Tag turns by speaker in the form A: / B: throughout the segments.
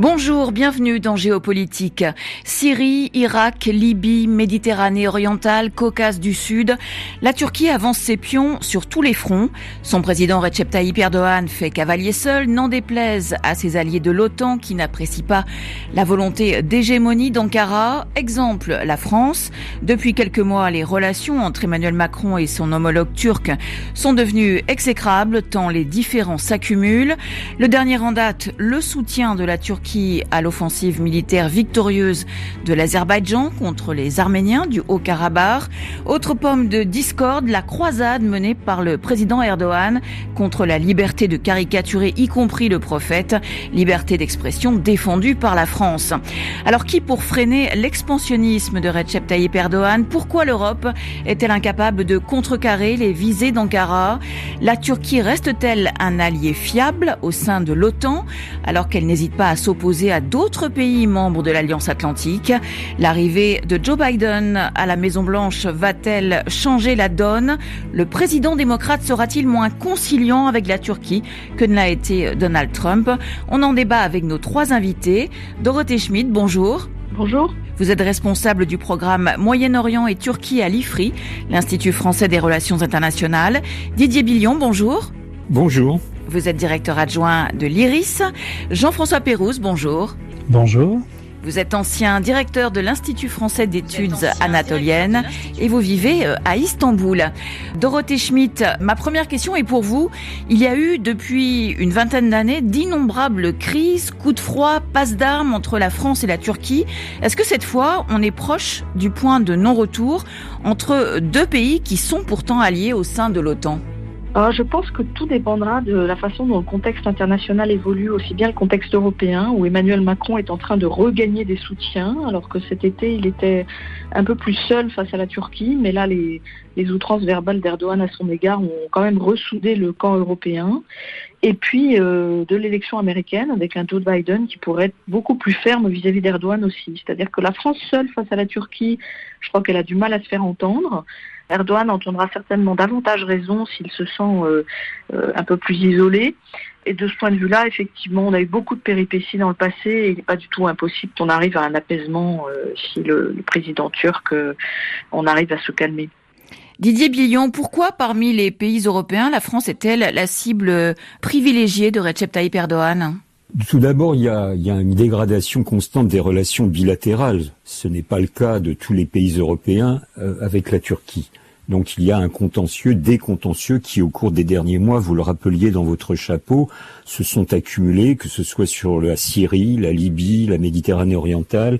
A: Bonjour, bienvenue dans Géopolitique. Syrie, Irak, Libye, Méditerranée orientale, Caucase du Sud. La Turquie avance ses pions sur tous les fronts. Son président Recep Tayyip Erdogan fait cavalier seul, n'en déplaise à ses alliés de l'OTAN qui n'apprécient pas la volonté d'hégémonie d'Ankara. Exemple, la France. Depuis quelques mois, les relations entre Emmanuel Macron et son homologue turc sont devenues exécrables tant les différends s'accumulent. Le dernier en date, le soutien de la Turquie à l'offensive militaire victorieuse de l'Azerbaïdjan contre les Arméniens du Haut-Karabakh. Autre pomme de discorde, la croisade menée par le président Erdogan contre la liberté de caricaturer, y compris le prophète, liberté d'expression défendue par la France. Alors qui pour freiner l'expansionnisme de Recep Tayyip Erdogan? Pourquoi l'Europe est-elle incapable de contrecarrer les visées d'Ankara? La Turquie reste-t-elle un allié fiable au sein de l'OTAN? Alors qu'elle n'hésite pas à s'opposer opposé à d'autres pays membres de l'Alliance Atlantique. L'arrivée de Joe Biden à la Maison-Blanche va-t-elle changer la donne? Le président démocrate sera-t-il moins conciliant avec la Turquie que ne l'a été Donald Trump? On en débat avec nos trois invités. Dorothée Schmidt, bonjour.
B: Bonjour.
A: Vous êtes responsable du programme Moyen-Orient et Turquie à l'IFRI, l'Institut français des relations internationales. Didier Billion, bonjour.
C: Bonjour.
A: Vous êtes directeur adjoint de l'IRIS. Jean-François Pérouse, bonjour.
D: Bonjour.
A: Vous êtes ancien directeur de l'Institut français d'études anatoliennes et vous vivez euh, à Istanbul. Dorothée Schmidt, ma première question est pour vous. Il y a eu depuis une vingtaine d'années d'innombrables crises, coups de froid, passes d'armes entre la France et la Turquie. Est-ce que cette fois, on est proche du point de non-retour entre deux pays qui sont pourtant alliés au sein de l'OTAN?
B: Je pense que tout dépendra de la façon dont le contexte international évolue, aussi bien le contexte européen, où Emmanuel Macron est en train de regagner des soutiens, alors que cet été, il était un peu plus seul face à la Turquie, mais là, les, les outrances verbales d'Erdogan à son égard ont quand même ressoudé le camp européen. Et puis euh, de l'élection américaine, avec un Joe Biden qui pourrait être beaucoup plus ferme vis-à-vis d'Erdogan aussi. C'est-à-dire que la France seule face à la Turquie, je crois qu'elle a du mal à se faire entendre. Erdogan entendra certainement davantage raison s'il se sent euh, euh, un peu plus isolé. Et de ce point de vue-là, effectivement, on a eu beaucoup de péripéties dans le passé et il n'est pas du tout impossible qu'on arrive à un apaisement euh, si le, président turc, on arrive à se calmer.
A: Didier Billon, pourquoi parmi les pays européens, la France est-elle la cible privilégiée de Recep Tayyip Erdogan?
C: Tout d'abord, il y, a, une dégradation constante des relations bilatérales. Ce n'est pas le cas de tous les pays européens avec la Turquie. Donc il y a un contentieux, des contentieux qui, au cours des derniers mois, vous le rappeliez dans votre chapeau, se sont accumulés, que ce soit sur la Syrie, la Libye, la Méditerranée orientale,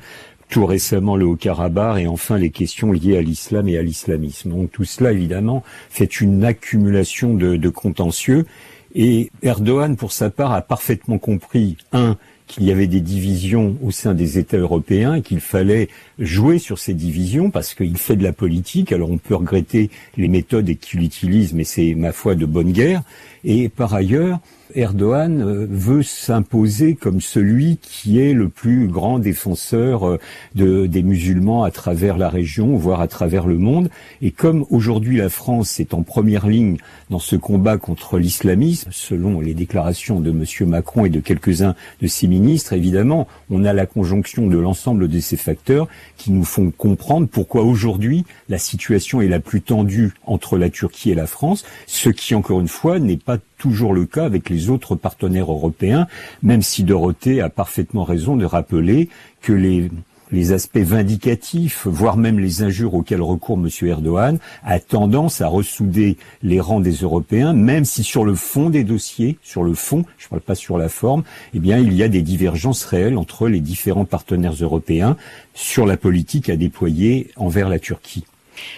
C: tout récemment le Haut-Karabakh et enfin les questions liées à l'islam et à l'islamisme. Donc tout cela, évidemment, fait une accumulation de, de contentieux. Et Erdogan, pour sa part, a parfaitement compris, un, qu'il y avait des divisions au sein des États européens et qu'il fallait jouer sur ces divisions parce qu'il fait de la politique. Alors on peut regretter les méthodes qu'il utilise, mais c'est ma foi de bonne guerre. Et par ailleurs, Erdogan euh, veut s'imposer comme celui qui est le plus grand défenseur euh, de, des musulmans à travers la région, voire à travers le monde. Et comme aujourd'hui la France est en première ligne dans ce combat contre l'islamisme, selon les déclarations de M. Macron et de quelques-uns de ses ministres, évidemment, on a la conjonction de l'ensemble de ces facteurs qui nous font comprendre pourquoi aujourd'hui la situation est la plus tendue entre la Turquie et la France, ce qui, encore une fois, n'est pas toujours le cas avec les autres partenaires européens, même si Dorothée a parfaitement raison de rappeler que les les aspects vindicatifs, voire même les injures auxquelles recourt M. Erdogan, a tendance à ressouder les rangs des Européens, même si sur le fond des dossiers, sur le fond, je ne parle pas sur la forme, eh bien, il y a des divergences réelles entre les différents partenaires européens sur la politique à déployer envers la Turquie.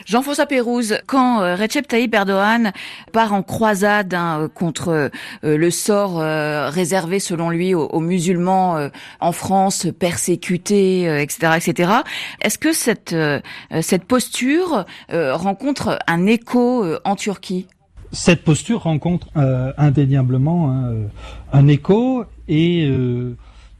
A: Jean-François Pérouse, quand euh, Recep Tayyip Erdogan part en croisade hein, contre euh, le sort euh, réservé selon lui aux, musulmans en France, persécutés, etc., etc., est-ce que cette cette posture rencontre un écho en Turquie?
D: Cette posture rencontre indéniablement hein, un écho et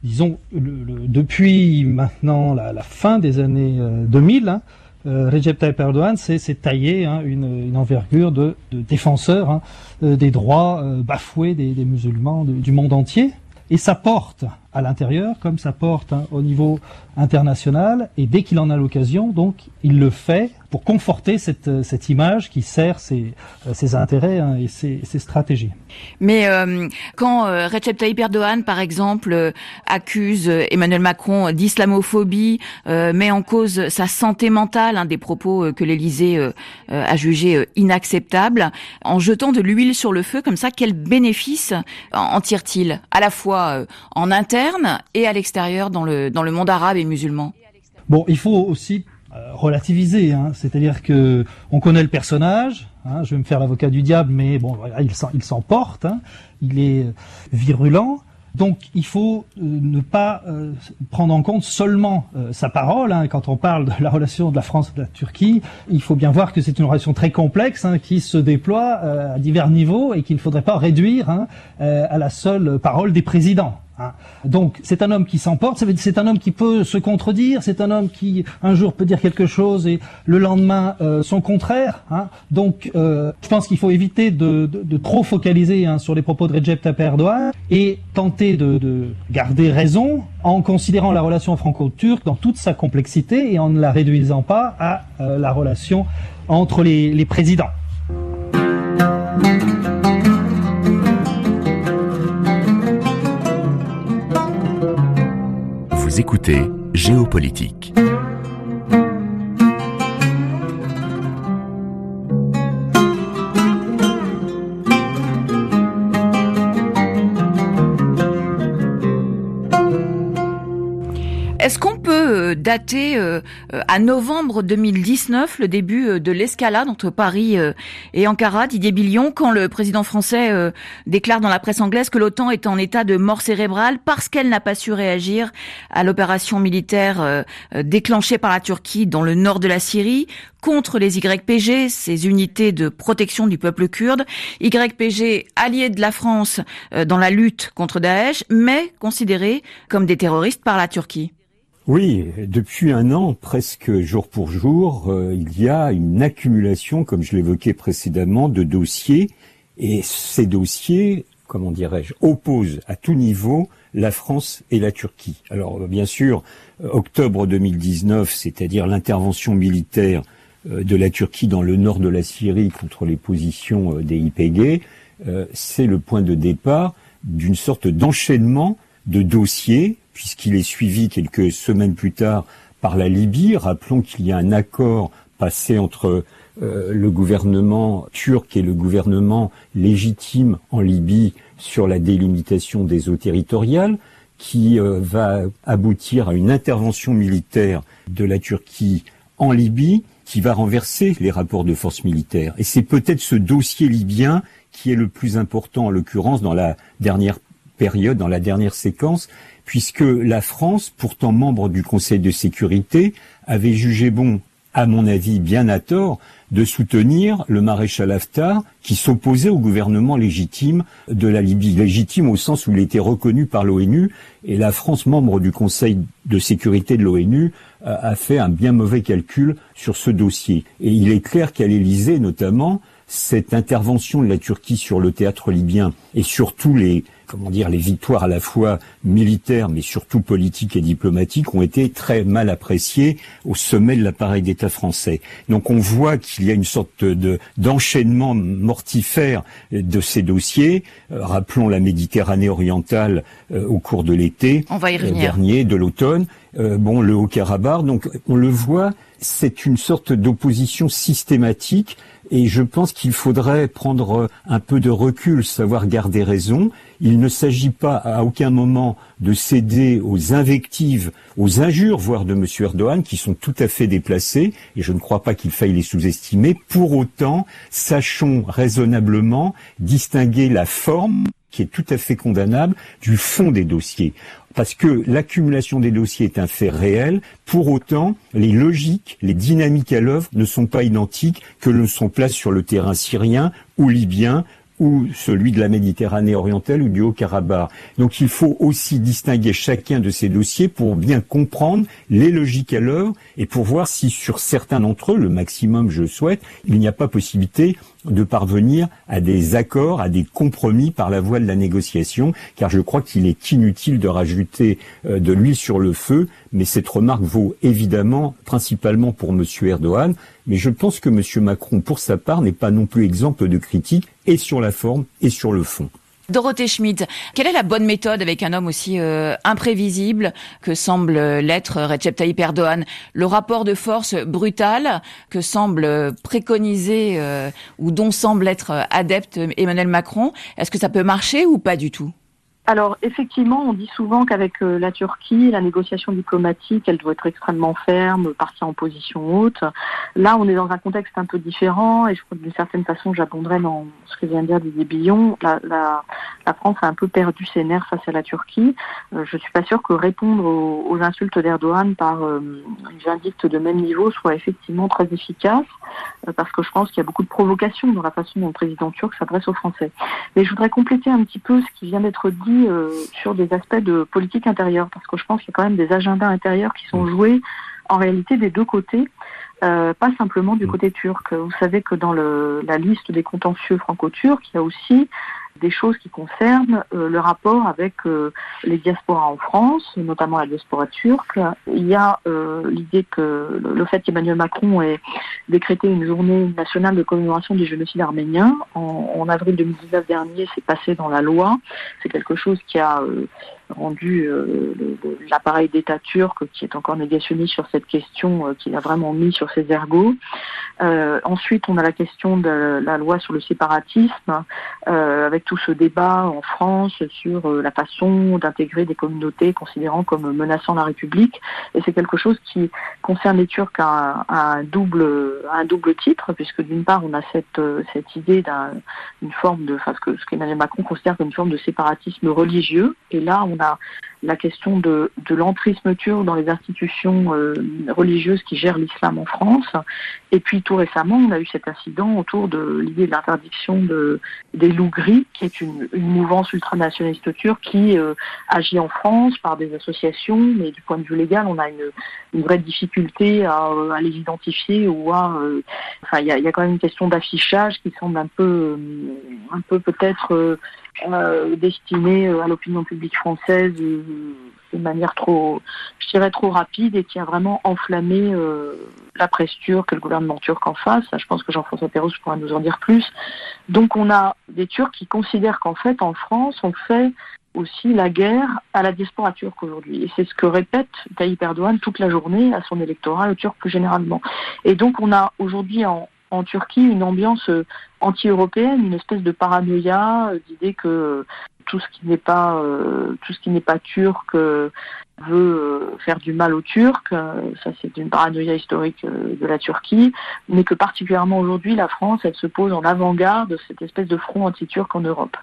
D: disons, depuis maintenant la, fin des années 2000, euh, Recep Tayyip Erdogan s'est taillé hein, une, envergure de, défenseur hein, euh, des droits euh, bafoués des, des musulmans du monde entier. Et ça porte à l'intérieur comme ça porte hein, au niveau international. Et dès qu'il en a l'occasion, donc, il le fait pour conforter cette, euh, cette image qui sert ses, euh, ses intérêts hein, et ses, ses, stratégies.
A: Mais euh, quand Recep Tayyip Erdogan, par exemple, accuse Emmanuel Macron d'islamophobie, met en cause sa santé mentale, hein, des propos que l'Élysée a jugés inacceptables, en jetant de l'huile sur le feu comme ça, quel bénéfice en tire-t-il? À la fois en interne et à l'extérieur dans le dans le monde arabe et musulman
D: Bon, il faut aussi relativiser, hein. c'est-à-dire que on connaît le personnage. Hein, je vais me faire l'avocat du diable, mais bon, il s'en porte. Hein, il est virulent. Donc il faut euh, ne pas euh, prendre en compte seulement euh, sa parole. Hein, quand on parle de la relation de la France et de la Turquie, il faut bien voir que c'est une relation très complexe hein, qui se déploie à divers niveaux et qu'il ne faudrait pas réduire hein, à la seule parole des présidents. Hein. Donc c'est un homme qui s'emporte, c'est un homme qui peut se contredire, c'est un homme qui un jour peut dire quelque chose et le lendemain euh, son contraire. Hein. Donc euh, je pense qu'il faut éviter de, de, de trop focaliser hein, sur les propos de Recep Tayyip Erdogan et tenter de, de, garder raison en considérant la relation franco-turque dans toute sa complexité et en ne la réduisant pas à euh, la relation entre les, les présidents.
E: Écoutez Géopolitique.
A: Peut dater euh, à novembre 2019 le début euh, de l'escalade entre Paris euh, et Ankara, Didier Billion, quand le président français déclare dans la presse anglaise que l'OTAN est en état de mort cérébrale parce qu'elle n'a pas su réagir à l'opération militaire déclenchée par la Turquie dans le nord de la Syrie contre les YPG, ces unités de protection du peuple kurde, YPG alliés de la France dans la lutte contre Daesh, mais considérés comme des terroristes par la Turquie.
C: Oui, depuis un an, presque jour pour jour, euh, il y a une accumulation, comme je l'évoquais précédemment, de dossiers. Et ces dossiers, comment dirais-je, opposent à tout niveau la France et la Turquie. Alors bien sûr, octobre 2019, c'est-à-dire l'intervention militaire euh, de la Turquie dans le nord de la Syrie contre les positions euh, des YPG, c'est le point de départ d'une sorte d'enchaînement de dossiers puisqu'il est suivi quelques semaines plus tard par la Libye. Rappelons qu'il y a un accord passé entre euh, le gouvernement turc et le gouvernement légitime en Libye sur la délimitation des eaux territoriales qui euh, va aboutir à une intervention militaire de la Turquie en Libye qui va renverser les rapports de force militaire. Et c'est peut-être ce dossier libyen qui est le plus important en l'occurrence dans la dernière dans la dernière séquence, puisque la France, pourtant membre du Conseil de sécurité, avait jugé bon, à mon avis bien à tort, de soutenir le maréchal Haftar qui s'opposait au gouvernement légitime de la Libye, légitime au sens où il était reconnu par l'ONU, et la France, membre du Conseil de sécurité de l'ONU, a fait un bien mauvais calcul sur ce dossier. Et il est clair qu'à l'Élysée, notamment, cette intervention de la Turquie sur le théâtre libyen et surtout les comment dire les victoires à la fois militaires mais surtout politiques et diplomatiques ont été très mal appréciées au sommet de l'appareil d'État français. Donc on voit qu'il y a une sorte de d'enchaînement mortifère de ces dossiers. Euh, rappelons la Méditerranée orientale euh, au cours de l'été
A: euh,
C: dernier, de l'automne. bon, le Haut-Karabakh. Donc on le voit, c'est une sorte d'opposition systématique et je pense qu'il faudrait prendre un peu de recul, savoir garder raison. Il ne s'agit pas à aucun moment de céder aux invectives, aux injures, voire de M. Erdogan, qui sont tout à fait déplacées, et je ne crois pas qu'il faille les sous-estimer. Pour autant, sachons raisonnablement distinguer la forme qui est tout à fait condamnable du fond des dossiers parce que l'accumulation des dossiers est un fait réel. Pour autant, les logiques, les dynamiques à l'œuvre ne sont pas identiques que le sont place sur le terrain syrien ou libyen ou celui de la Méditerranée orientale ou du Haut-Karabakh. Donc il faut aussi distinguer chacun de ces dossiers pour bien comprendre les logiques à l'heure et pour voir si sur certains d'entre eux, le maximum je souhaite, il n'y a pas possibilité de parvenir à des accords, à des compromis par la voie de la négociation, car je crois qu'il est inutile de rajouter euh, de l'huile sur le feu, mais cette remarque vaut évidemment principalement pour M. Erdogan, mais je pense que M. Macron, pour sa part, n'est pas non plus exemple de critique, et sur la forme et sur le fond.
A: Dorothée Schmidt, quelle est la bonne méthode avec un homme aussi euh, imprévisible que semble l'être Recep Tayyip Erdogan? Le rapport de force brutal que semble préconiser euh, ou dont semble être adepte Emmanuel Macron, est-ce que ça peut marcher ou pas du tout?
B: Alors effectivement, on dit souvent qu'avec euh, la Turquie, la négociation diplomatique, elle doit être extrêmement ferme, partir en position haute. Là, on est dans un contexte un peu différent et je crois que d'une certaine façon, j'abonderai dans ce que vient de dire Didier Billon. La, la, la, France a un peu perdu ses nerfs face à la Turquie. Euh, je suis pas sûre que répondre aux, insultes d'Erdogan par euh, une vindicte de même niveau soit effectivement très efficace euh, parce que je pense qu'il y a beaucoup de provocations dans la façon dont le président turc s'adresse aux Français. Mais je voudrais compléter un petit peu ce qui vient d'être dit euh, sur des aspects de politique intérieure, parce que je pense qu'il y a quand même des agendas intérieurs qui sont joués en réalité des deux côtés, euh, pas simplement du côté turc. Vous savez que dans le, la liste des contentieux franco-turcs, il y a aussi des choses qui concernent euh, le rapport avec euh, les diasporas en France, notamment la diaspora turque. Il y a euh, l'idée que le fait qu'Emmanuel Macron ait décrété une journée nationale de commémoration du génocide arménien en, en avril 2019 dernier, c'est passé dans la loi. C'est quelque chose qui a rendu euh, l'appareil d'État turc, qui est encore négationniste sur cette question, euh, qui a vraiment mis sur ses ergots. Euh, ensuite, on a la question de la loi sur le séparatisme, avec tout ce débat en France sur la façon d'intégrer des communautés considérant comme menaçant la République. Et c'est quelque chose qui concerne les Turcs à, un double un double titre, puisque d'une part, on a cette cette idée d'une forme de, enfin, ce qu'Emmanuel Macron considère comme une forme de séparatisme religieux. Et là, on a now. La, question de, l'entrisme turc dans les institutions euh, religieuses qui gèrent l'islam en France. Et puis tout récemment, on a eu cet incident autour de l'idée de l'interdiction de, des loups gris, qui est une, mouvance ultranationaliste turque qui euh, agit en France par des associations, mais du point de vue légal, on a une, vraie difficulté à, les identifier ou à... Euh, enfin, il y a, y a, quand même une question d'affichage qui semble un peu, un peu peut-être euh, euh, à l'opinion publique française euh, de manière trop, je dirais trop rapide et qui a vraiment enflammé euh, la presse turque et le gouvernement turc en face. Je pense que Jean-François Pérouse pourra nous en dire plus. Donc on a des Turcs qui considèrent qu'en fait en France on fait aussi la guerre à la diaspora turque aujourd'hui. Et c'est ce que répète Tayyip Erdogan toute la journée à son électorat, au Turc plus généralement. Et donc on a aujourd'hui en, en Turquie une ambiance euh, anti-européenne, une espèce de paranoïa, euh, d'idée que tout ce qui n'est pas euh, tout ce qui n'est pas turc veut faire du mal aux Turcs. Ça, c'est une paranoïa historique de la Turquie, mais que particulièrement aujourd'hui, la France, elle se pose en avant-garde de cette espèce de front anti-turc en Europe.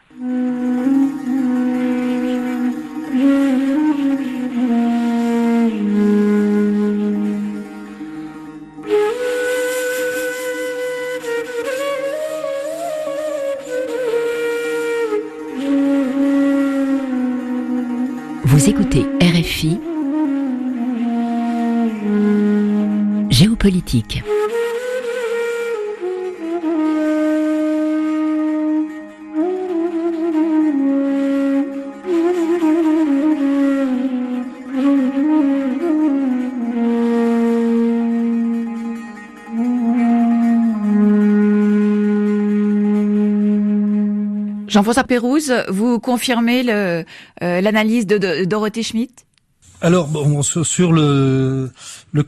E: Vous écoutez RFI Géopolitique.
A: Jean-François Pérouse, vous confirmez euh, l'analyse de, Dorothée Schmidt
D: alors bon, sur le,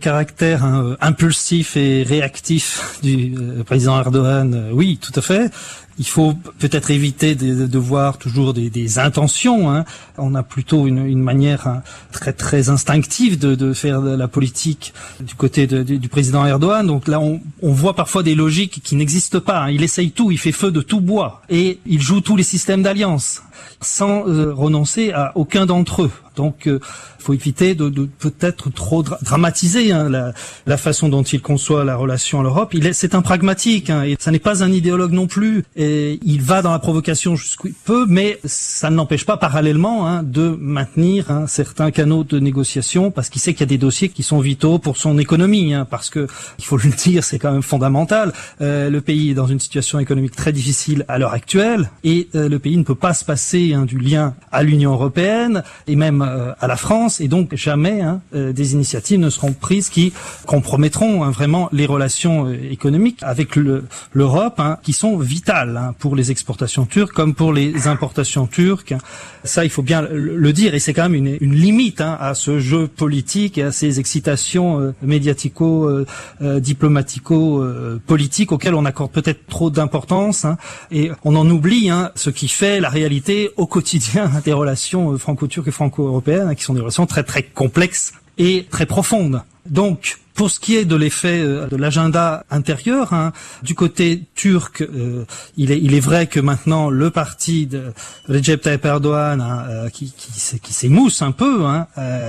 D: caractère hein, impulsif et réactif du euh, président Erdogan, euh, oui, tout à fait. Il faut peut-être éviter de, voir toujours des, intentions. Hein. On a plutôt une, manière hein, très très instinctive de, faire la politique du côté du président Erdogan. Donc là, on, voit parfois des logiques qui n'existent pas. Il essaye tout, il fait feu de tout bois et il joue tous les systèmes d'alliance sans euh, renoncer à aucun d'entre eux. Donc, il faut éviter de, de peut-être trop dramatiser hein, la, la, façon dont il conçoit la relation à l'Europe. Il est, c'est un pragmatique, hein, et ça n'est pas un idéologue non plus. Et il va dans la provocation jusqu'où il peut, mais ça ne l'empêche pas parallèlement hein, de maintenir hein, certains canaux de négociation parce qu'il sait qu'il y a des dossiers qui sont vitaux pour son économie. Hein, parce que il faut le dire, c'est quand même fondamental. Euh, le pays est dans une situation économique très difficile à l'heure actuelle, et euh, le pays ne peut pas se passer hein, du lien à l'Union européenne et même euh, à la France, et donc jamais hein, euh, des initiatives ne seront prises qui compromettront hein, vraiment les relations euh, économiques avec l'Europe, qui sont vitales pour les exportations turques comme pour les importations turques. Ça, il faut bien le dire, et c'est quand même une, limite à ce jeu politique et à ces excitations médiatico-diplomatico-politiques auxquelles on accorde peut-être trop d'importance, et on en oublie ce qui fait la réalité au quotidien des relations franco-turques et franco-européennes, qui sont des relations très très complexes et très profondes. Donc, pour ce qui est de l'effet euh, de l'agenda intérieur, hein, du côté turc, euh, il, est, il est vrai que maintenant le parti de Recep Tayyip Erdogan hein, euh, qui, qui, qui s'émousse un peu, hein,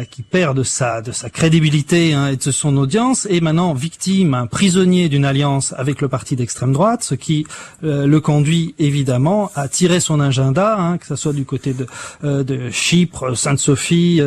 D: qui perd de sa, de sa crédibilité hein, et de son audience, est maintenant victime, un prisonnier d'une alliance avec le parti d'extrême droite, ce qui le conduit évidemment à tirer son agenda, hein, que ce soit du côté de, de Chypre, Sainte-Sophie,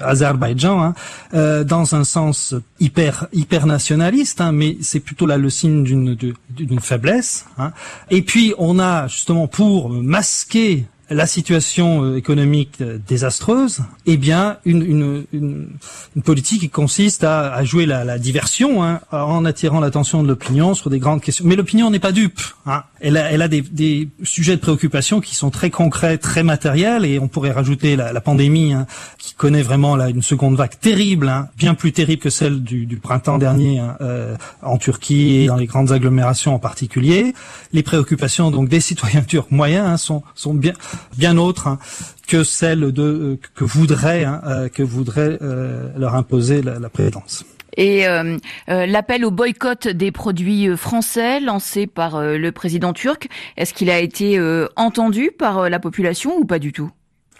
D: Azerbaïdjan, hein, dans un sens hyper hyper nationaliste, hein, mais c'est plutôt là le signe d'une d'une faiblesse. Hein. Et puis on a justement pour masquer la situation euh, économique euh, désastreuse, eh bien une, une, une, une politique qui consiste à, à jouer la, la diversion hein, en attirant l'attention de l'opinion sur des grandes questions. Mais l'opinion n'est pas dupe. Hein. Elle a, elle a des, des, sujets de préoccupation qui sont très concrets, très matériels, et on pourrait rajouter la, la pandémie hein, qui connaît vraiment là, une seconde vague terrible, hein, bien plus terrible que celle du, du printemps dernier hein, euh, en Turquie et dans les grandes agglomérations en particulier. Les préoccupations donc des citoyens turcs moyens hein, sont, sont bien bien autre hein, que celle de euh, que voudrait hein, euh, que voudrait euh, leur imposer la, la présidence.
A: Et l'appel au boycott des produits français lancé par le président turc, est-ce qu'il a été entendu par la population ou pas du tout?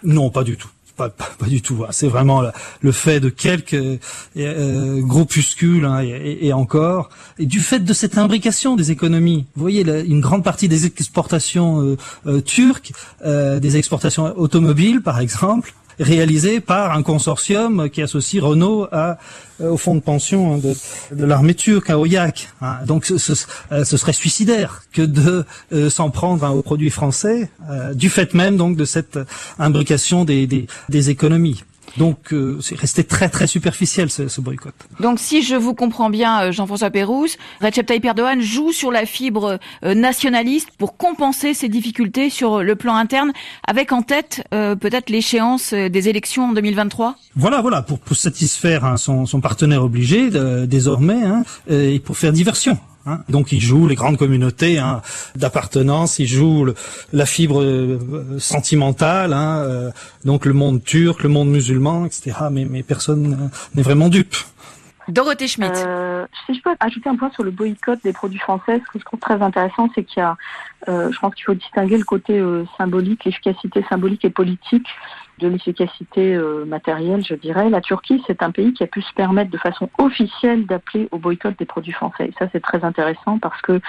D: Non, pas du tout pas, du tout. C'est vraiment le, fait de quelques euh, groupuscules hein, et, encore, et du fait de cette imbrication des économies. Vous voyez, une grande partie des exportations euh, euh, turques, des exportations automobiles par exemple, réalisé par un consortium qui associe Renault euh, au fonds de pension hein, de, l'armée turque, à Oyak. Hein. Donc euh, ce, serait suicidaire que de euh, s'en prendre hein, aux produits français, du fait même donc de cette imbrication des économies. Donc euh, c'est resté très très superficiel ce, ce, boycott.
A: Donc si je vous comprends bien, euh, Jean-François Pérouse, Recep Tayyip Erdogan joue sur la fibre euh, nationaliste pour compenser ses difficultés sur le plan interne, avec en tête peut-être l'échéance des élections en 2023
D: Voilà, voilà, pour, pour satisfaire hein, son, son, partenaire obligé désormais hein, et pour faire diversion. Hein. Donc il joue les grandes communautés hein, d'appartenance, il joue la fibre euh, sentimentale, hein, euh, donc le monde turc, le monde musulman, etc. Mais, mais personne n'est vraiment dupe.
A: Dorothée Schmidt.
B: Euh, si je peux ajouter un point sur le boycott des produits français, ce que je trouve très intéressant, c'est qu'il y a, euh, je pense qu'il faut distinguer le côté symbolique, l'efficacité symbolique et politique de l'efficacité euh, matérielle, je dirais. La Turquie, c'est un pays qui a pu se permettre de façon officielle d'appeler au boycott des produits français. Et ça, c'est très intéressant parce que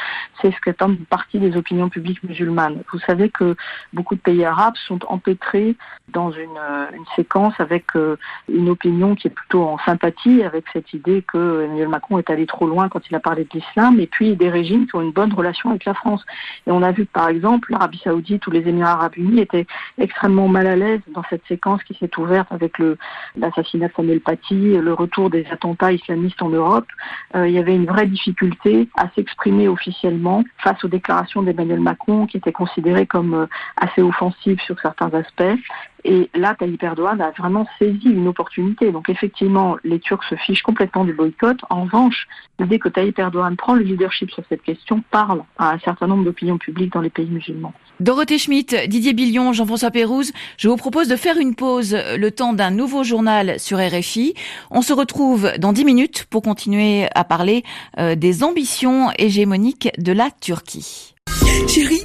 B: c'est ce qu'attendent une partie des opinions publiques musulmanes. Vous savez que beaucoup de pays arabes sont empêtrés dans une, euh, une séquence avec euh, une opinion qui est plutôt en sympathie avec cette idée que Emmanuel Macron est allé trop loin quand il a parlé de l'islam, et puis des régimes qui ont une bonne relation avec la France. A vu par exemple l'Arabie Saoudite ou les Émirats Arabes Unis étaient extrêmement mal à l'aise dans cette séquence qui s'est ouverte avec l'assassinat de Samuel Paty, le retour des attentats islamistes en Europe. Euh, il y avait une vraie difficulté à s'exprimer officiellement face aux déclarations d'Emmanuel Macron qui étaient considérées comme euh, assez offensives sur certains aspects. Et là, Tayyip Erdogan a vraiment saisi une opportunité. Donc effectivement, les Turcs se fichent complètement du boycott. En revanche, l'idée que Tayyip Erdogan prend le leadership sur cette question parle à un certain nombre d'opinions publiques dans les pays musulmans.
A: Dorothée Schmitt, Didier Billion, Jean-François Pérouse, je vous propose de faire une pause le temps d'un nouveau journal sur RFI. On se retrouve dans dix minutes pour continuer à parler euh, des ambitions hégémoniques de la Turquie.
E: Chérie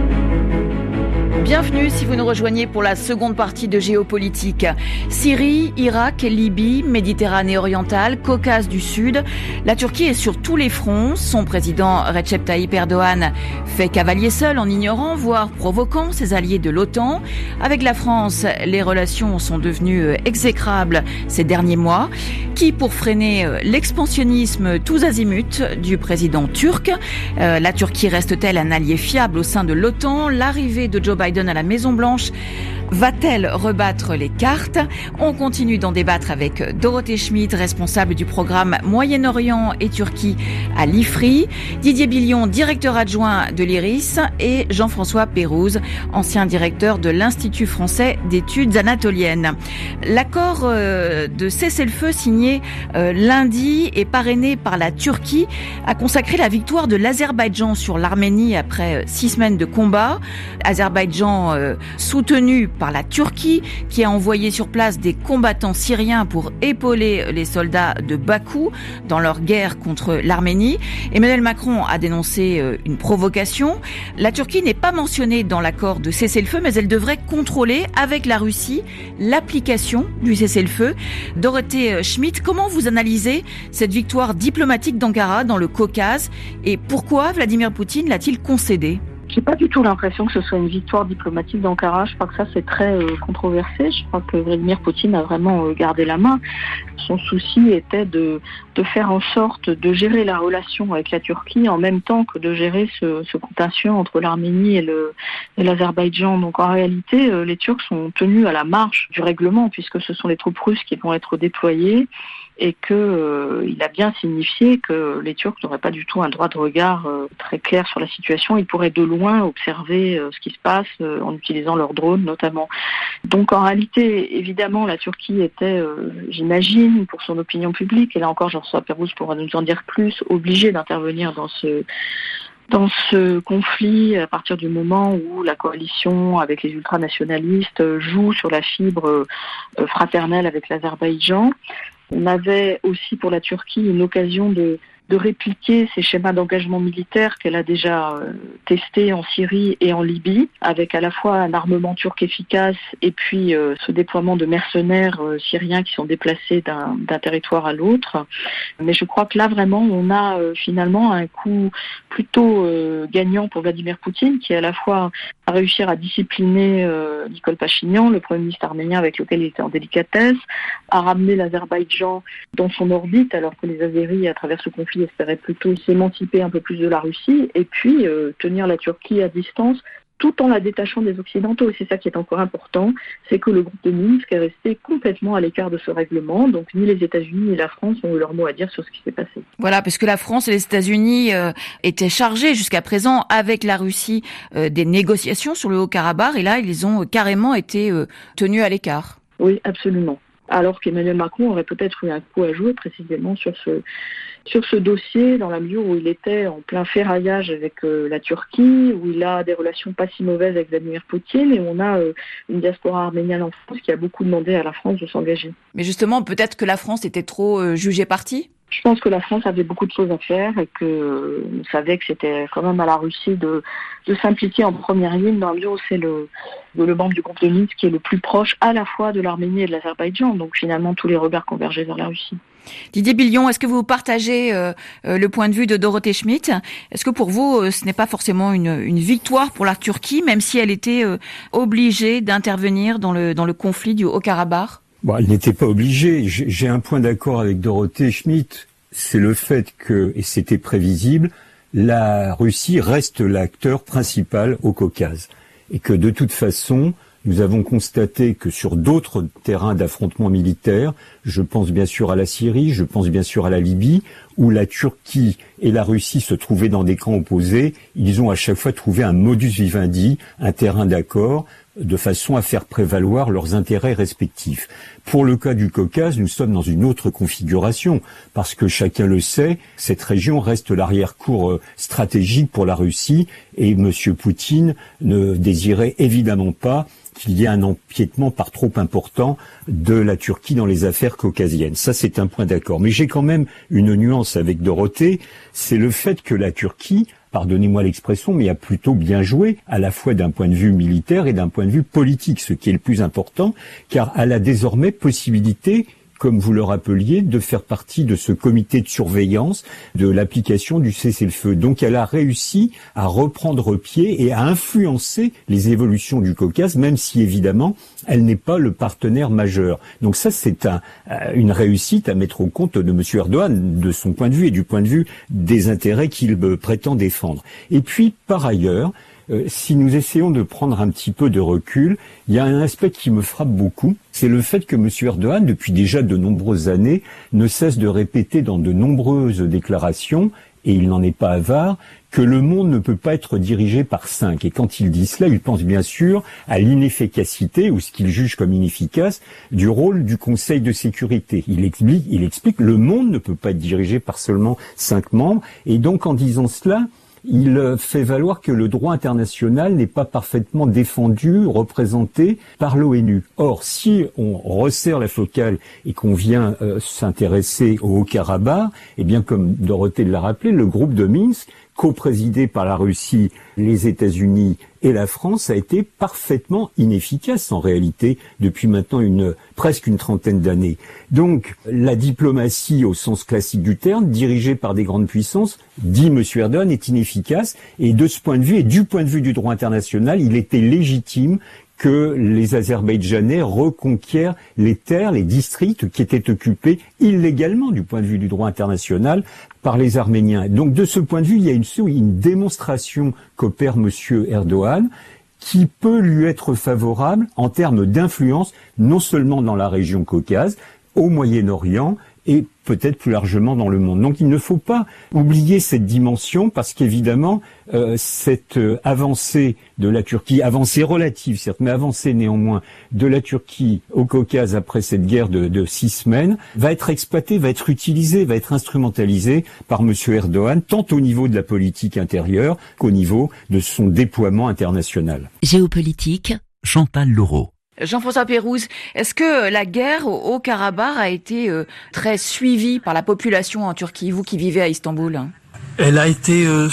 A: Bienvenue si vous nous rejoignez pour la seconde partie de Géopolitique. Syrie, Irak, Libye, Méditerranée orientale, Caucase du Sud. La Turquie est sur tous les fronts. Son président Recep Tayyip Erdogan fait cavalier seul en ignorant, voire provoquant ses alliés de l'OTAN. Avec la France, les relations sont devenues euh, exécrables ces derniers mois. Qui, pour freiner euh, l'expansionnisme tous azimuts du président turc, euh, la Turquie reste-t-elle un allié fiable au sein de l'OTAN? L'arrivée de Joe Biden à la Maison Blanche Va-t-elle rebattre les cartes? On continue d'en débattre avec Dorothée Schmidt, responsable du programme Moyen-Orient et Turquie à l'IFRI, Didier Billion, directeur adjoint de l'IRIS, et Jean-François Pérouse, ancien directeur de l'Institut français d'études anatoliennes. L'accord euh, de cessez-le-feu signé euh, lundi et parrainé par la Turquie a consacré la victoire de l'Azerbaïdjan sur l'Arménie après euh, six semaines de combat. Azerbaïdjan soutenu par la Turquie qui a envoyé sur place des combattants syriens pour épauler les soldats de Bakou dans leur guerre contre l'Arménie. Emmanuel Macron a dénoncé euh, une provocation. La Turquie n'est pas mentionnée dans l'accord de cessez-le-feu, mais elle devrait contrôler avec la Russie l'application du cessez-le-feu. Dorothée euh, Schmidt, comment vous analysez cette victoire diplomatique d'Ankara dans le Caucase et pourquoi Vladimir Poutine l'a-t-il concédé
B: j'ai pas du tout l'impression que ce soit une victoire diplomatique d'Ankara. Je crois que ça c'est très euh, controversé. Je crois que Vladimir Poutine a vraiment euh, gardé la main. Son souci était de, de faire en sorte de gérer la relation avec la Turquie en même temps que de gérer ce, ce contentieux entre l'Arménie et l'Azerbaïdjan. Donc en réalité, euh, les Turcs sont tenus à la marche du règlement puisque ce sont les troupes russes qui vont être déployées et que euh, a bien signifié que les Turcs n'auraient pas du tout un droit de regard euh, très clair sur la situation. Ils pourraient de loin observer euh, ce qui se passe en utilisant leurs drones notamment. Donc en réalité, évidemment, la Turquie était, j'imagine, pour son opinion publique, et là encore Jean-François Pérouse pourra nous en dire plus, obligée d'intervenir dans ce conflit à partir du moment où la coalition avec les ultranationalistes joue sur la fibre fraternelle avec l'Azerbaïdjan. On avait aussi pour la Turquie une occasion de, de répliquer ces schémas d'engagement militaire qu'elle a déjà euh, testés en Syrie et en Libye, avec à la fois un armement turc efficace et puis euh, ce déploiement de mercenaires euh, syriens qui sont déplacés d'un territoire à l'autre. Mais je crois que là vraiment on a finalement un coup plutôt gagnant pour Vladimir Poutine, qui à la fois a réussi à discipliner Nicole Pachinian, le premier ministre arménien avec lequel il était en délicatesse, a ramené l'Azerbaïdjan dans son orbite alors que les Azéris à travers ce conflit espérait plutôt s'émanciper un peu plus de la Russie et puis euh, tenir la Turquie à distance tout en la détachant des Occidentaux. Et c'est ça qui est encore important, c'est que le groupe de Minsk est resté complètement à l'écart de ce règlement. Donc ni les États-Unis ni la France ont eu leur mot à dire sur ce qui s'est passé.
A: Voilà, parce que la France et les États-Unis euh, étaient chargés jusqu'à présent avec la Russie euh, des négociations sur le Haut-Karabakh, et là ils ont carrément été tenus à l'écart.
B: Oui, absolument alors qu'Emmanuel Macron aurait peut-être eu un coup à jouer précisément sur ce, sur ce dossier, dans la mesure où il était en plein ferraillage avec euh, la Turquie, où il a des relations pas si mauvaises avec Vladimir Poutine, et on a euh, une diaspora arménienne en France qui a beaucoup demandé à la France de s'engager.
A: Mais justement, peut-être que la France était trop euh, jugée partie?
B: Je pense que la France avait beaucoup de choses à faire et que on savait que c'était quand même à la Russie de, de s'impliquer en première ligne dans où c'est le, le membre du groupe de Minsk qui est le plus proche à la fois de l'Arménie et de l'Azerbaïdjan. Donc finalement, tous les regards convergeaient vers la Russie.
A: Didier Billion, est-ce que vous partagez euh, euh, le point de vue de Dorothée Schmidt Est-ce que pour vous, euh, ce n'est pas forcément une, une, victoire pour la Turquie, même si elle était obligée d'intervenir dans le, dans le conflit du Haut-Karabakh?
C: Bon, elle n'était pas obligée. J'ai un point d'accord avec Dorothée Schmidt. C'est le fait que, et c'était prévisible, la Russie reste l'acteur principal au Caucase. Et que de toute façon, nous avons constaté que sur d'autres terrains d'affrontement militaire, je pense bien sûr à la Syrie, je pense bien sûr à la Libye, où la Turquie et la Russie se trouvaient dans des camps opposés, ils ont à chaque fois trouvé un modus vivendi, un terrain d'accord de façon à faire prévaloir leurs intérêts respectifs. Pour le cas du Caucase, nous sommes dans une autre configuration, parce que chacun le sait, cette région reste l'arrière-cour euh, stratégique pour la Russie, et M. Poutine ne désirait évidemment pas qu'il y ait un empiètement par trop important de la Turquie dans les affaires caucasiennes. Ça, c'est un point d'accord. Mais j'ai quand même une nuance avec Dorothée, c'est le fait que la Turquie pardonnez-moi l'expression, mais a plutôt bien joué, à la fois d'un point de vue militaire et d'un point de vue politique, ce qui est le plus important, car elle a désormais possibilité comme vous le rappeliez, de faire partie de ce comité de surveillance de l'application du cessez-le-feu. Donc elle a réussi à reprendre pied et à influencer les évolutions du Caucase, même si évidemment elle n'est pas le partenaire majeur. Donc ça c'est un, euh, une réussite à mettre au compte de M. Erdogan, de son point de vue et du point de vue des intérêts qu'il prétend défendre. Et puis par ailleurs, euh, si nous essayons de prendre un petit peu de recul, il y a un aspect qui me frappe beaucoup, c'est le fait que M. Erdogan, depuis déjà de nombreuses années, ne cesse de répéter dans de nombreuses déclarations, et il n'en est pas avare, que le monde ne peut pas être dirigé par cinq. Et quand il dit cela, il pense bien sûr à l'inefficacité, ou ce qu'il juge comme inefficace, du rôle du Conseil de sécurité. Il explique, il explique, le monde ne peut pas être dirigé par seulement cinq membres. Et donc, en disant cela, il fait valoir que le droit international n'est pas parfaitement défendu, représenté par l'ONU. Or, si on resserre la focale et qu'on vient euh, s'intéresser au Haut-Karabakh, eh bien, comme Dorothée l'a rappelé, le groupe de Minsk co-présidé par la Russie, les États-Unis et la France, a été parfaitement inefficace en réalité depuis maintenant une presque une trentaine d'années. Donc la diplomatie au sens classique du terme, dirigée par des grandes puissances, dit M. Erdogan, est inefficace et de ce point de vue et du point de vue du droit international, il était légitime que les Azerbaïdjanais reconquièrent les terres, les districts qui étaient occupés illégalement du point de vue du droit international par les Arméniens. Donc de ce point de vue, il y a une, démonstration qu'opère M. Erdogan qui peut lui être favorable en termes d'influence, non seulement dans la région caucase, au Moyen-Orient, et peut-être plus largement dans le monde. Donc il ne faut pas oublier cette dimension parce qu'évidemment, euh, cette euh, avancée de la Turquie, avancée relative certes, mais avancée néanmoins de la Turquie au Caucase après cette guerre de, de six semaines, va être exploitée, va être utilisée, va être instrumentalisée par M. Erdogan, tant au niveau de la politique intérieure qu'au niveau de son déploiement international.
E: Géopolitique.
F: Chantal Laureau.
A: Jean-François Pérouse, est-ce que la guerre au Karabakh a été euh, très suivie par la population en Turquie, vous qui vivez à Istanbul?
D: Elle a été euh,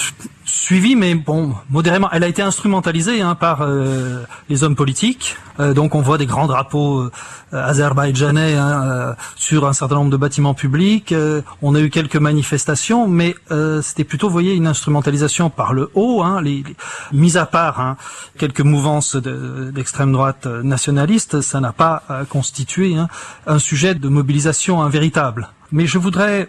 D: suivie, mais bon, modérément. Elle a été instrumentalisée hein, par euh, les hommes politiques. Euh, donc on voit des grands drapeaux euh, azerbaïdjanais hein, sur un certain nombre de bâtiments publics. on a eu quelques manifestations, mais c'était plutôt, vous voyez, une instrumentalisation par le haut. Hein, les, mis à part hein, quelques mouvances d'extrême droite nationaliste, ça n'a pas constitué hein, un sujet de mobilisation un véritable. Mais je voudrais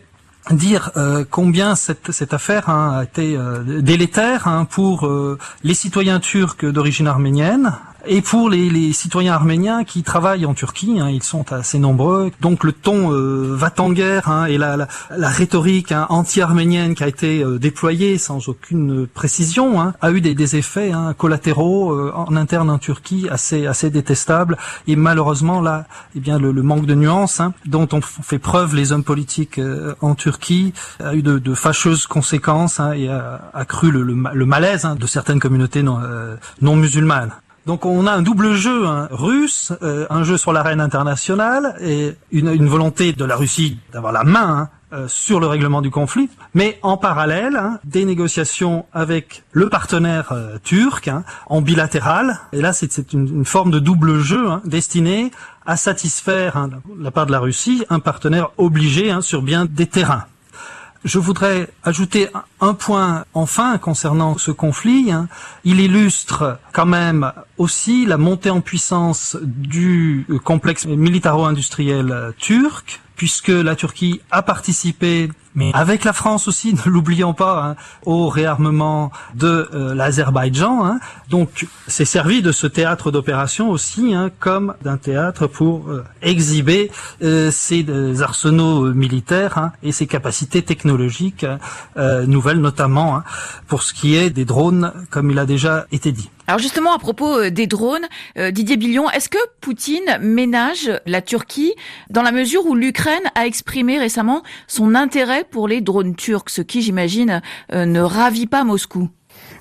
D: dire euh, combien cette, cette affaire hein, a été euh, délétère hein, pour euh, les citoyens turcs d'origine arménienne, et pour les, les, citoyens arméniens qui travaillent en Turquie, hein, ils sont assez nombreux. Donc le ton euh, va en guerre hein, et la, la, la rhétorique hein, anti-arménienne qui a été euh, déployée sans aucune précision hein, a eu des, des effets hein, collatéraux euh, en interne en Turquie assez assez détestables. Et malheureusement là, eh bien le, le manque de nuances hein, dont on fait preuve les hommes politiques euh, en Turquie a eu de, de fâcheuses conséquences et a accru le, le, malaise de certaines communautés non, non musulmanes. Donc on a un double jeu hein, russe, euh, un jeu sur l'arène internationale et une, volonté de la Russie d'avoir la main hein, euh, sur le règlement du conflit, mais en parallèle hein, des négociations avec le partenaire euh, turc hein, en bilatéral. Et là c'est une, une, forme de double jeu hein, destiné à satisfaire de la part de la Russie un partenaire obligé sur bien des terrains. Je voudrais ajouter un point enfin concernant ce conflit. Hein. Il illustre quand même aussi la montée en puissance du complexe militaro-industriel turc, puisque la Turquie a participé mais avec la France aussi, ne l'oublions pas, hein, au réarmement de euh, l'Azerbaïdjan. Hein. Donc, c'est servi de ce théâtre d'opération aussi hein, comme d'un théâtre pour euh, exhiber euh, ses arsenaux militaires et ses capacités technologiques nouvelles notamment pour ce qui est des drones, comme il a déjà été dit.
A: Alors justement, à propos euh, des drones, euh, Didier Billon, est-ce que Poutine ménage la Turquie dans la mesure où l'Ukraine a exprimé récemment son intérêt pour les drones turcs, ce qui, j'imagine, euh, ne ravit pas Moscou?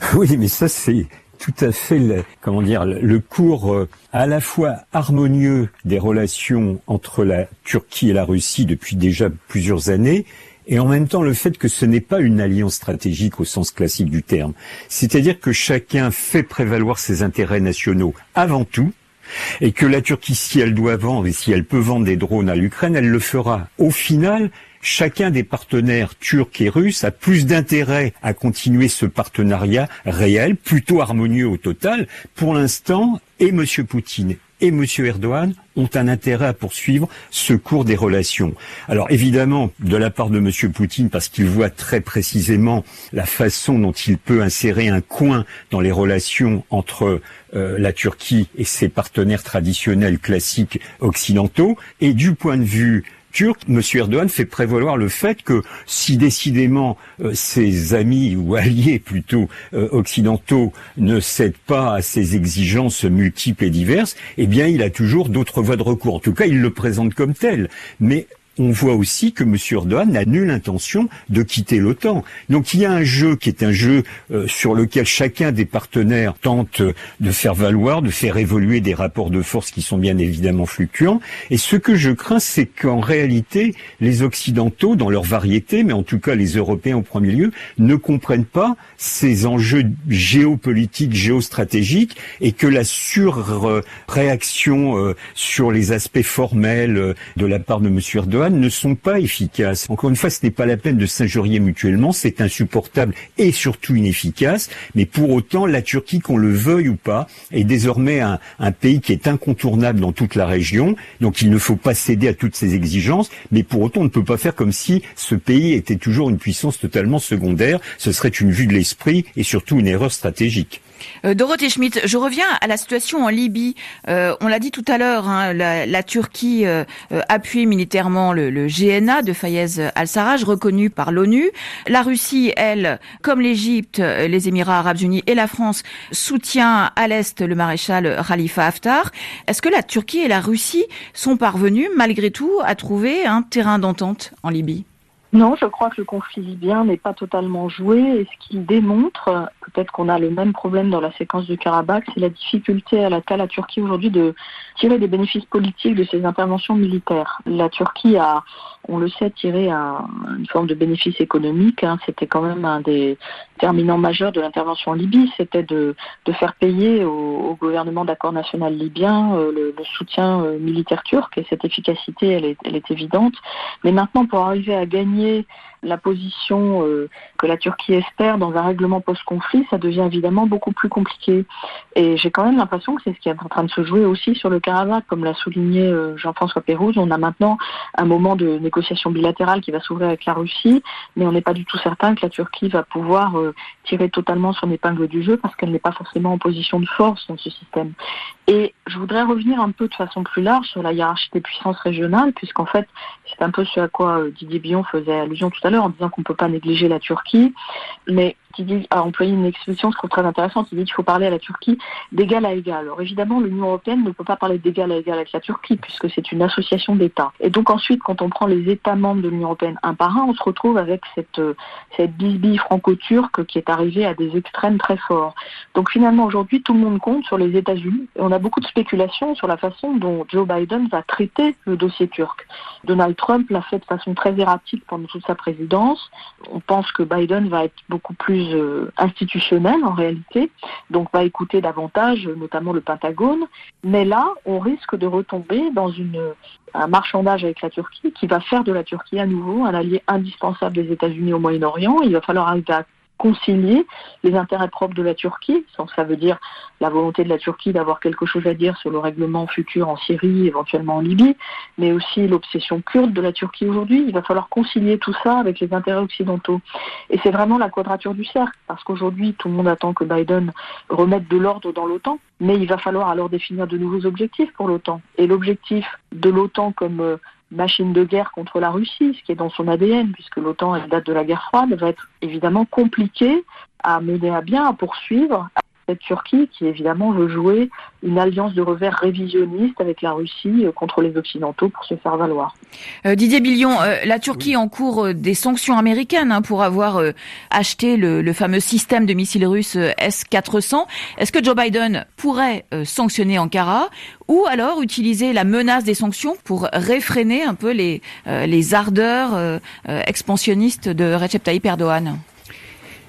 C: Oui, mais ça c'est tout à fait le, comment dire le cours à la fois harmonieux des relations entre la Turquie et la Russie depuis déjà plusieurs années et en même temps le fait que ce n'est pas une alliance stratégique au sens classique du terme. C'est-à-dire que chacun fait prévaloir ses intérêts nationaux avant tout, et que la Turquie, si elle doit vendre et si elle peut vendre des drones à l'Ukraine, elle le fera. Au final, chacun des partenaires turcs et russes a plus d'intérêt à continuer ce partenariat réel, plutôt harmonieux au total. Pour l'instant, et M. Poutine et M. Erdogan ont un intérêt à poursuivre ce cours des relations. Alors évidemment, de la part de M. Poutine, parce qu'il voit très précisément la façon dont il peut insérer un coin dans les relations entre euh, la Turquie et ses partenaires traditionnels classiques occidentaux, et du point de vue turc, M. Erdogan fait prévaloir le fait que si décidément euh, ses amis ou alliés plutôt euh, occidentaux ne cèdent pas à ses exigences multiples et diverses, eh bien il a toujours d'autres voies de recours. En tout cas, il le présente comme tel. Mais on voit aussi que M. Erdogan n'a nulle intention de quitter l'OTAN. Donc il y a un jeu qui est un jeu euh, sur lequel chacun des partenaires tente de faire valoir, de faire évoluer des rapports de force qui sont bien évidemment fluctuants. Et ce que je crains, c'est qu'en réalité, les Occidentaux, dans leur variété, mais en tout cas les Européens au premier lieu, ne comprennent pas ces enjeux géopolitiques, géostratégiques, et que la surréaction euh, sur les aspects formels euh, de la part de M. Erdogan ne sont pas efficaces. Encore une fois, ce n'est pas la peine de s'injurier mutuellement, c'est insupportable et surtout inefficace, mais pour autant, la Turquie, qu'on le veuille ou pas, est désormais un, un pays qui est incontournable dans toute la région, donc il ne faut pas céder à toutes ces exigences, mais pour autant, on ne peut pas faire comme si ce pays était toujours une puissance totalement secondaire, ce serait une vue de l'esprit et surtout une erreur stratégique.
A: Euh, Dorothée Schmidt, je reviens à la situation en Libye. Euh, on l'a dit tout à l'heure, hein, la, Turquie euh appuie militairement le, le, GNA de Fayez al-Sarraj, reconnu par l'ONU. La Russie, elle, comme l'Égypte, les Émirats arabes unis et la France, soutient à l'est le maréchal Khalifa Haftar. Est-ce que la Turquie et la Russie sont parvenues, malgré tout, à trouver un terrain d'entente en Libye?
B: Non, je crois que le conflit libyen n'est pas totalement joué. Et ce qu'il démontre, peut-être qu'on a le même problème dans la séquence du Karabakh, c'est la difficulté à la Turquie aujourd'hui de tirer des bénéfices politiques de ses interventions militaires. La Turquie a, on le sait, tiré un, une forme de bénéfice économique. Hein. C'était quand même un des terminants majeurs de l'intervention en Libye, c'était de, faire payer au, gouvernement d'accord national libyen euh, le, soutien euh, militaire turc et cette efficacité, elle est évidente. Mais maintenant, pour arriver à gagner la position euh, que la Turquie espère dans un règlement post-conflit, ça devient évidemment beaucoup plus compliqué. Et j'ai quand même l'impression que c'est ce qui est en train de se jouer aussi sur le Karabakh, comme l'a souligné euh, Jean-François Pérouse. On a maintenant un moment de négociation bilatérale qui va s'ouvrir avec la Russie, mais on n'est pas du tout certain que la Turquie va pouvoir euh, tirer totalement son épingle du jeu parce qu'elle n'est pas forcément en position de force dans ce système. Et je voudrais revenir un peu de façon plus large sur la hiérarchie des puissances régionales, puisqu'en fait, c'est un peu ce à quoi Didier Billon faisait allusion tout à l'heure en disant qu'on ne peut pas négliger la Turquie. Mais qui a employé une expression, très intéressante, il dit qu'il faut parler à la Turquie d'égal à égal. Alors évidemment, l'Union européenne ne peut pas parler d'égal à égal avec la Turquie, puisque c'est une association d'États. Et donc ensuite, quand on prend les États membres de l'Union européenne un par un, on se retrouve avec cette, cette bisbille franco-turque qui est arrivée à des extrêmes très forts. Donc finalement, aujourd'hui, tout le monde compte sur les États-Unis. On a beaucoup de spéculations sur la façon dont Joe Biden va traiter le dossier turc. Donald Trump l'a fait de façon très erratique pendant toute sa présidence. On pense que Biden va être beaucoup plus euh, institutionnelle en réalité, donc va écouter davantage notamment le Pentagone. Mais là, on risque de retomber dans un marchandage avec la Turquie qui va faire de la Turquie à nouveau un allié indispensable des États-Unis au Moyen-Orient. Il va falloir arriver à concilier les intérêts propres de la Turquie, ça veut dire la volonté de la Turquie d'avoir quelque chose à dire sur le règlement futur en Syrie, éventuellement en Libye, mais aussi l'obsession kurde de la Turquie aujourd'hui. Il va falloir concilier tout ça avec les intérêts occidentaux. Et c'est vraiment la quadrature du cercle, parce qu'aujourd'hui, tout le monde attend que Biden remette de l'ordre dans l'OTAN, mais il va falloir alors définir de nouveaux objectifs pour l'OTAN. Et l'objectif de l'OTAN comme machine de guerre contre la Russie, ce qui est dans son ADN, puisque l'OTAN date de la guerre froide, va être évidemment compliqué à mener à bien, à poursuivre, cette Turquie qui évidemment veut jouer une alliance de revers révisionniste avec la Russie euh, contre les Occidentaux pour se faire valoir.
A: Euh, Didier Billion, euh, la Turquie encourt des sanctions américaines hein, pour avoir acheté le, fameux système de missiles russes S-400. Est-ce que Joe Biden pourrait sanctionner Ankara ou alors utiliser la menace des sanctions pour réfréner un peu les, les ardeurs expansionnistes de Recep Tayyip Erdogan?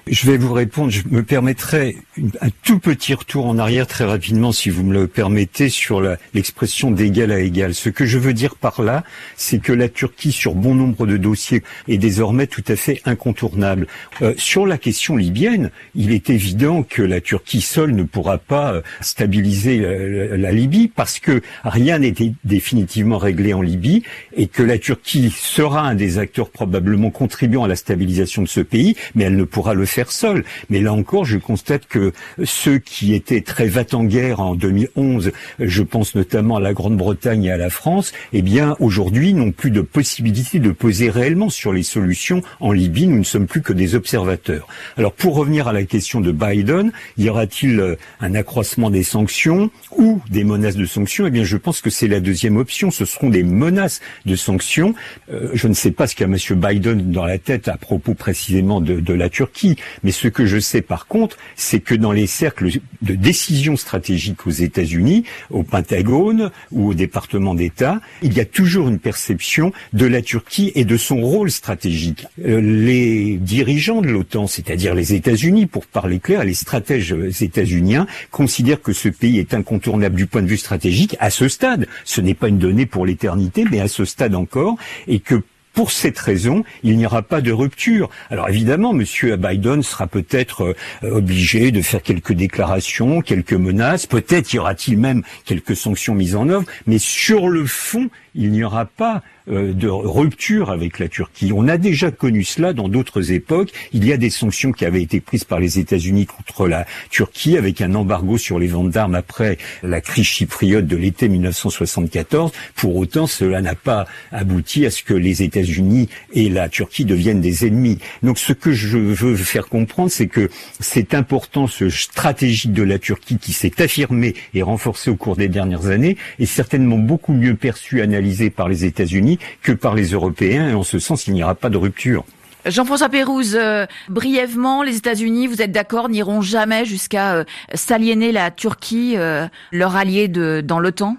C: Je vais vous répondre. Je me permettrai un tout petit retour en arrière très rapidement, si vous me le permettez, sur l'expression d'égal à égal. Ce que je veux dire par là, c'est que la Turquie, sur bon nombre de dossiers, est désormais tout à fait incontournable. Euh, sur la question libyenne, il est évident que la Turquie seule ne pourra pas euh, stabiliser la, la Libye parce que rien n'est définitivement réglé en Libye et que la Turquie sera un des acteurs probablement contribuant à la stabilisation de ce pays, mais elle ne pourra le seule. Mais là encore, je constate que ceux qui étaient très va en guerre en 2011, je pense notamment à la Grande-Bretagne et à la France, eh bien aujourd'hui n'ont plus de possibilité de poser réellement sur les solutions en Libye. Nous ne sommes plus que des observateurs. Alors pour revenir à la question de Biden, y aura-t-il euh, un accroissement des sanctions ou des menaces de sanctions? Eh bien je pense que c'est la deuxième option. Ce seront des menaces de sanctions. Euh, je ne sais pas ce qu'a M. Biden dans la tête à propos précisément de la Turquie, mais ce que je sais par contre, c'est que dans les cercles de décision stratégique aux États-Unis, au Pentagone ou au département d'État, il y a toujours une perception de la Turquie et de son rôle stratégique. Euh, les dirigeants de l'OTAN, c'est-à-dire les États-Unis, pour parler clair, les stratèges états-uniens considèrent que ce pays est incontournable du point de vue stratégique à ce stade. Ce n'est pas une donnée pour l'éternité, mais à ce stade encore, et que pour cette raison, il n'y aura pas de rupture. Alors évidemment, M. Biden sera peut-être euh, obligé de faire quelques déclarations, quelques menaces, peut-être y aura-t-il même quelques sanctions mises en œuvre, mais sur le fond, il n'y aura pas de rupture avec la Turquie. On a déjà connu cela dans d'autres époques. Il y a des sanctions qui avaient été prises par les États-Unis contre la Turquie avec un embargo sur les ventes d'armes après la crise chypriote de l'été 1974. Pour autant, cela n'a pas abouti à ce que les États-Unis et la Turquie deviennent des ennemis. Donc ce que je veux faire comprendre, c'est que c'est important, ce stratégique de la Turquie qui s'est affirmé et renforcé au cours des dernières années, est certainement beaucoup mieux perçu, analysé par les États-Unis que par les Européens, et en ce sens, il n'y aura pas de rupture.
A: Jean-François Pérouse, euh, brièvement, les États-Unis, vous êtes d'accord, n'iront jamais jusqu'à euh, s'aliéner la Turquie, euh, leur allié de, dans l'OTAN?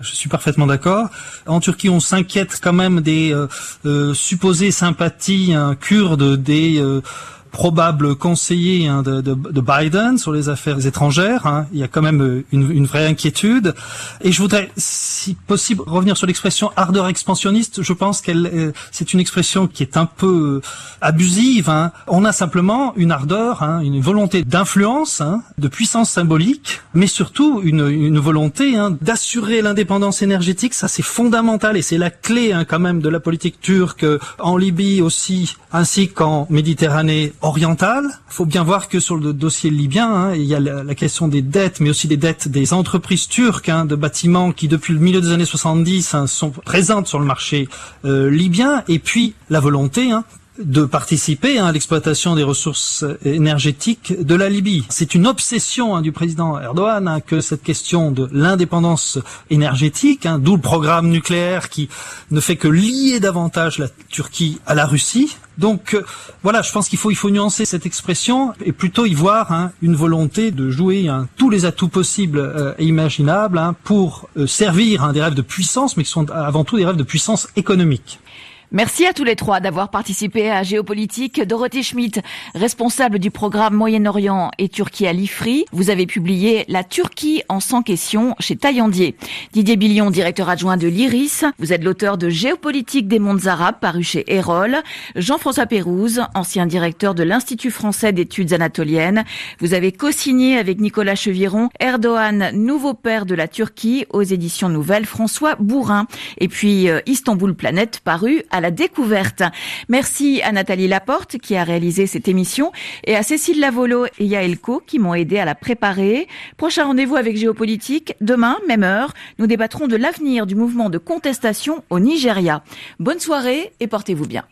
D: Je suis parfaitement d'accord. En Turquie, on s'inquiète quand même des supposées sympathies hein, kurdes, des probable conseiller hein, de, de, de, Biden sur les affaires étrangères. Hein. Il y a quand même euh, une, une, vraie inquiétude. Et je voudrais, si possible, revenir sur l'expression ardeur expansionniste. Je pense qu'elle, euh, c'est une expression qui est un peu euh, abusive. Hein. On a simplement une ardeur, hein, une volonté d'influence, hein, de puissance symbolique, mais surtout une, une volonté hein, d'assurer l'indépendance énergétique. Ça, c'est fondamental et c'est la clé quand même de la politique turque en Libye aussi, ainsi qu'en Méditerranée orientale. Il faut bien voir que sur le dossier libyen, hein, il y a la, question des dettes, mais aussi des dettes des entreprises turques hein, de bâtiments qui, depuis le milieu des années 70, hein, sont présentes sur le marché euh, libyen, et puis la volonté de participer à l'exploitation des ressources énergétiques de la Libye. C'est une obsession du président Erdogan que cette question de l'indépendance énergétique, d'où le programme nucléaire qui ne fait que lier davantage la Turquie à la Russie, donc euh, voilà, je pense qu'il faut il faut nuancer cette expression et plutôt y voir hein, une volonté de jouer hein, tous les atouts possibles euh, et imaginables hein, pour euh, servir des rêves de puissance, mais qui sont avant tout des rêves de puissance économique.
A: Merci à tous les trois d'avoir participé à Géopolitique. Dorothée Schmidt, responsable du programme Moyen-Orient et Turquie à l'IFRI. Vous avez publié La Turquie en 100 questions chez Taillandier. Didier Billion, directeur adjoint de l'IRIS. Vous êtes l'auteur de Géopolitique des mondes arabes, paru chez Erol. Jean-François Pérouse, ancien directeur de l'Institut français d'études anatoliennes. Vous avez co-signé avec Nicolas Cheviron Erdogan, nouveau père de la Turquie aux éditions nouvelles François Bourrin. Et puis euh, Istanbul Planète, paru à à la découverte. Merci à Nathalie Laporte qui a réalisé cette émission et à Cécile Lavolo et Yael Co qui m'ont aidé à la préparer. Prochain rendez-vous avec Géopolitique. Demain, même heure, nous débattrons de l'avenir du mouvement de contestation au Nigeria. Bonne soirée et portez-vous bien.